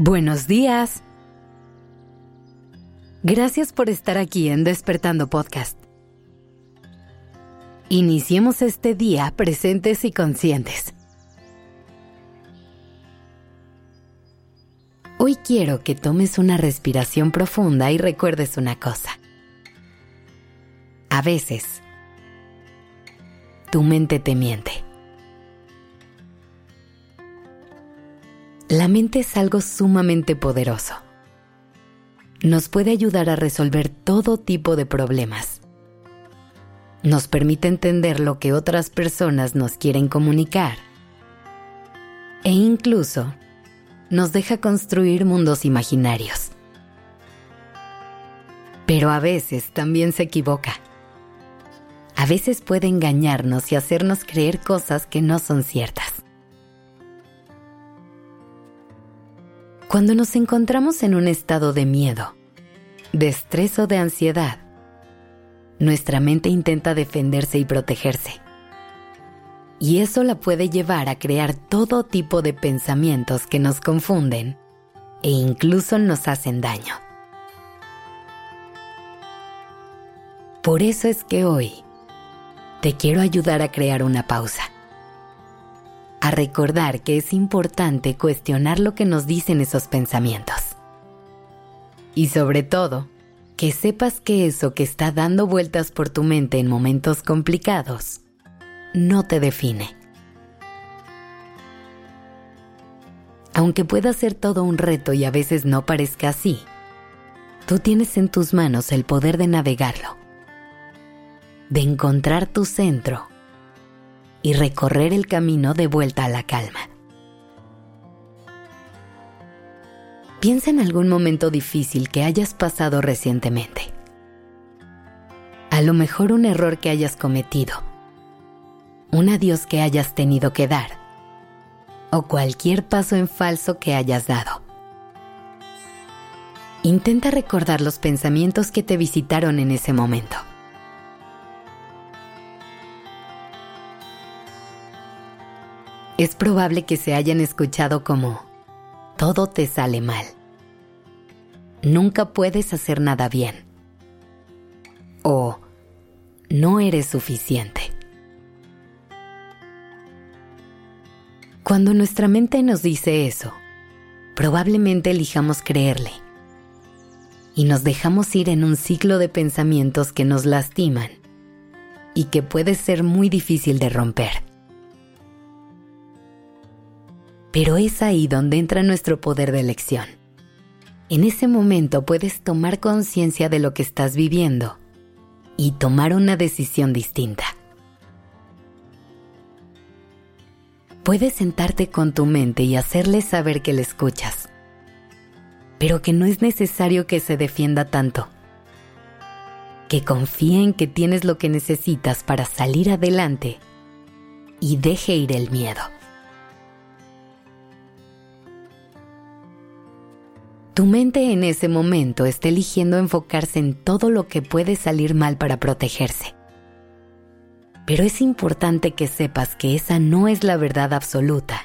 Buenos días. Gracias por estar aquí en Despertando Podcast. Iniciemos este día presentes y conscientes. Hoy quiero que tomes una respiración profunda y recuerdes una cosa. A veces, tu mente te miente. La mente es algo sumamente poderoso. Nos puede ayudar a resolver todo tipo de problemas. Nos permite entender lo que otras personas nos quieren comunicar. E incluso nos deja construir mundos imaginarios. Pero a veces también se equivoca. A veces puede engañarnos y hacernos creer cosas que no son ciertas. Cuando nos encontramos en un estado de miedo, de estrés o de ansiedad, nuestra mente intenta defenderse y protegerse. Y eso la puede llevar a crear todo tipo de pensamientos que nos confunden e incluso nos hacen daño. Por eso es que hoy te quiero ayudar a crear una pausa a recordar que es importante cuestionar lo que nos dicen esos pensamientos. Y sobre todo, que sepas que eso que está dando vueltas por tu mente en momentos complicados no te define. Aunque pueda ser todo un reto y a veces no parezca así, tú tienes en tus manos el poder de navegarlo, de encontrar tu centro y recorrer el camino de vuelta a la calma. Piensa en algún momento difícil que hayas pasado recientemente. A lo mejor un error que hayas cometido, un adiós que hayas tenido que dar o cualquier paso en falso que hayas dado. Intenta recordar los pensamientos que te visitaron en ese momento. Es probable que se hayan escuchado como, todo te sale mal. Nunca puedes hacer nada bien. O, no eres suficiente. Cuando nuestra mente nos dice eso, probablemente elijamos creerle y nos dejamos ir en un ciclo de pensamientos que nos lastiman y que puede ser muy difícil de romper. Pero es ahí donde entra nuestro poder de elección. En ese momento puedes tomar conciencia de lo que estás viviendo y tomar una decisión distinta. Puedes sentarte con tu mente y hacerle saber que le escuchas, pero que no es necesario que se defienda tanto, que confíe en que tienes lo que necesitas para salir adelante y deje ir el miedo. Tu mente en ese momento está eligiendo enfocarse en todo lo que puede salir mal para protegerse. Pero es importante que sepas que esa no es la verdad absoluta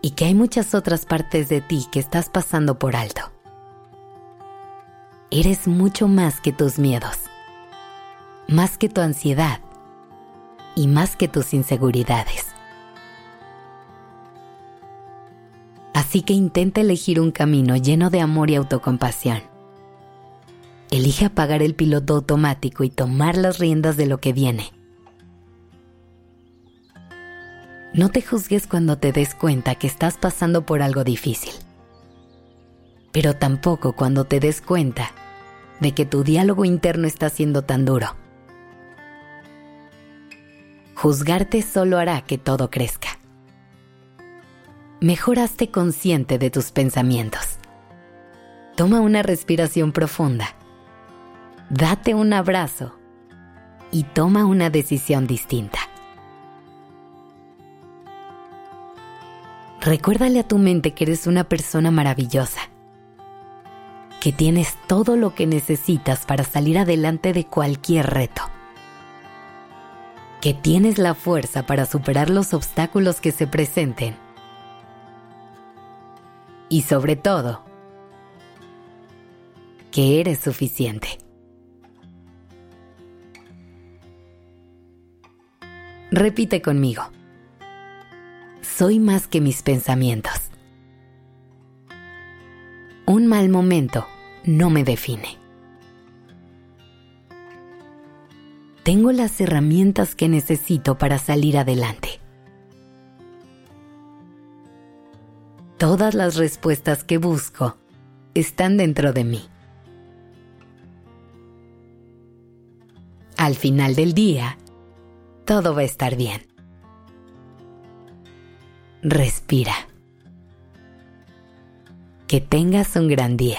y que hay muchas otras partes de ti que estás pasando por alto. Eres mucho más que tus miedos, más que tu ansiedad y más que tus inseguridades. Así que intenta elegir un camino lleno de amor y autocompasión. Elige apagar el piloto automático y tomar las riendas de lo que viene. No te juzgues cuando te des cuenta que estás pasando por algo difícil, pero tampoco cuando te des cuenta de que tu diálogo interno está siendo tan duro. Juzgarte solo hará que todo crezca mejoraste consciente de tus pensamientos. Toma una respiración profunda. Date un abrazo y toma una decisión distinta. Recuérdale a tu mente que eres una persona maravillosa, que tienes todo lo que necesitas para salir adelante de cualquier reto, que tienes la fuerza para superar los obstáculos que se presenten Y sobre todo, que eres suficiente. Repite conmigo. Soy más que mis pensamientos. Un mal momento no me define. Tengo las herramientas que necesito para salir adelante. Todas las respuestas que busco están dentro de mí. Al final del día, todo va a estar bien. Respira. Que tengas un gran día.